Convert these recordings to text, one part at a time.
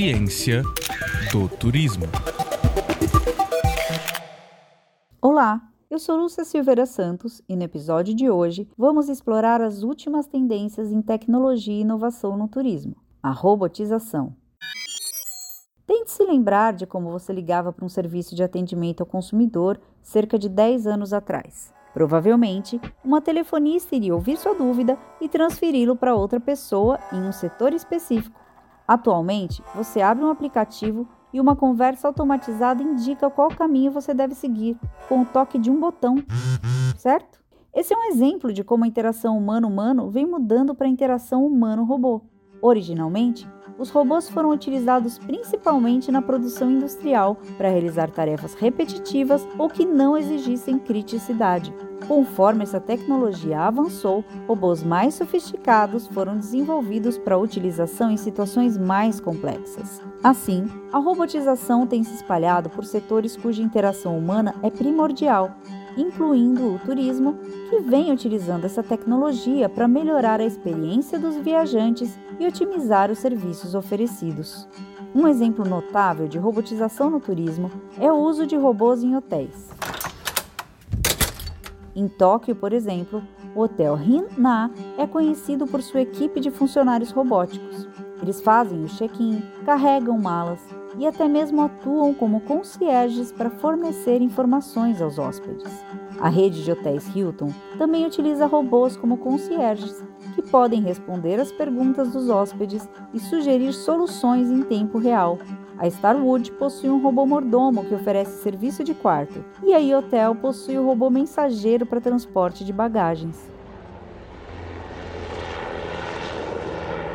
Ciência do Turismo. Olá, eu sou Lúcia Silveira Santos e no episódio de hoje vamos explorar as últimas tendências em tecnologia e inovação no turismo, a robotização. Tente se lembrar de como você ligava para um serviço de atendimento ao consumidor cerca de 10 anos atrás. Provavelmente, uma telefonista iria ouvir sua dúvida e transferi-lo para outra pessoa em um setor específico. Atualmente, você abre um aplicativo e uma conversa automatizada indica qual caminho você deve seguir, com o toque de um botão, certo? Esse é um exemplo de como a interação humano-humano vem mudando para a interação humano-robô. Originalmente, os robôs foram utilizados principalmente na produção industrial para realizar tarefas repetitivas ou que não exigissem criticidade. Conforme essa tecnologia avançou, robôs mais sofisticados foram desenvolvidos para utilização em situações mais complexas. Assim, a robotização tem se espalhado por setores cuja interação humana é primordial incluindo o turismo, que vem utilizando essa tecnologia para melhorar a experiência dos viajantes e otimizar os serviços oferecidos. Um exemplo notável de robotização no turismo é o uso de robôs em hotéis. Em Tóquio, por exemplo, o Hotel Rin-Na é conhecido por sua equipe de funcionários robóticos. Eles fazem o check-in, carregam malas, e até mesmo atuam como concierges para fornecer informações aos hóspedes. A rede de hotéis Hilton também utiliza robôs como concierges, que podem responder às perguntas dos hóspedes e sugerir soluções em tempo real. A Starwood possui um robô mordomo que oferece serviço de quarto, e a Hotel possui o robô mensageiro para transporte de bagagens.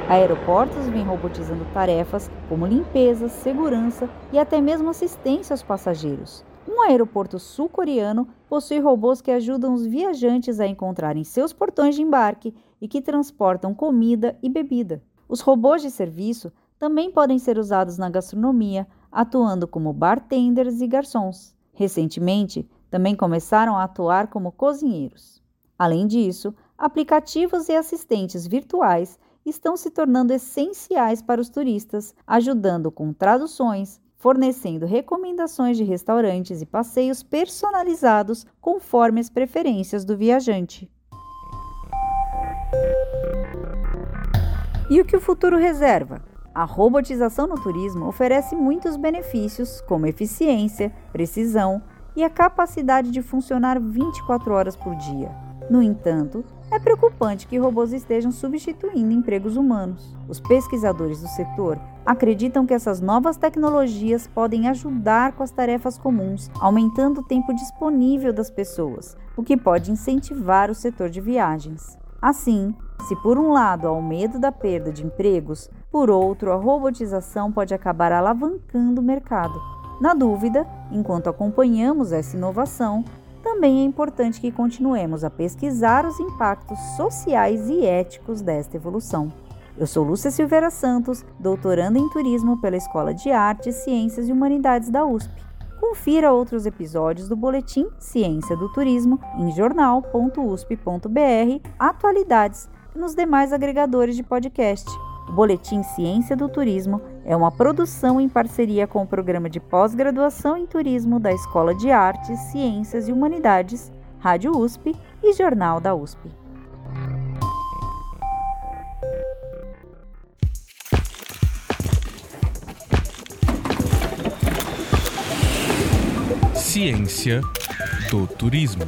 Aeroportos vêm robotizando tarefas como limpeza, segurança e até mesmo assistência aos passageiros. Um aeroporto sul-coreano possui robôs que ajudam os viajantes a encontrarem seus portões de embarque e que transportam comida e bebida. Os robôs de serviço também podem ser usados na gastronomia, atuando como bartenders e garçons. Recentemente, também começaram a atuar como cozinheiros. Além disso, aplicativos e assistentes virtuais estão se tornando essenciais para os turistas, ajudando com traduções, fornecendo recomendações de restaurantes e passeios personalizados conforme as preferências do viajante. E o que o futuro reserva? A robotização no turismo oferece muitos benefícios, como eficiência, precisão e a capacidade de funcionar 24 horas por dia. No entanto, é preocupante que robôs estejam substituindo empregos humanos. Os pesquisadores do setor acreditam que essas novas tecnologias podem ajudar com as tarefas comuns, aumentando o tempo disponível das pessoas, o que pode incentivar o setor de viagens. Assim, se por um lado há o medo da perda de empregos, por outro, a robotização pode acabar alavancando o mercado. Na dúvida, enquanto acompanhamos essa inovação, também é importante que continuemos a pesquisar os impactos sociais e éticos desta evolução. Eu sou Lúcia Silveira Santos, doutoranda em turismo pela Escola de Artes, Ciências e Humanidades da USP. Confira outros episódios do Boletim Ciência do Turismo em jornal.usp.br, atualidades e nos demais agregadores de podcast. O Boletim Ciência do Turismo é uma produção em parceria com o Programa de Pós-Graduação em Turismo da Escola de Artes, Ciências e Humanidades, Rádio USP e Jornal da USP. Ciência do Turismo.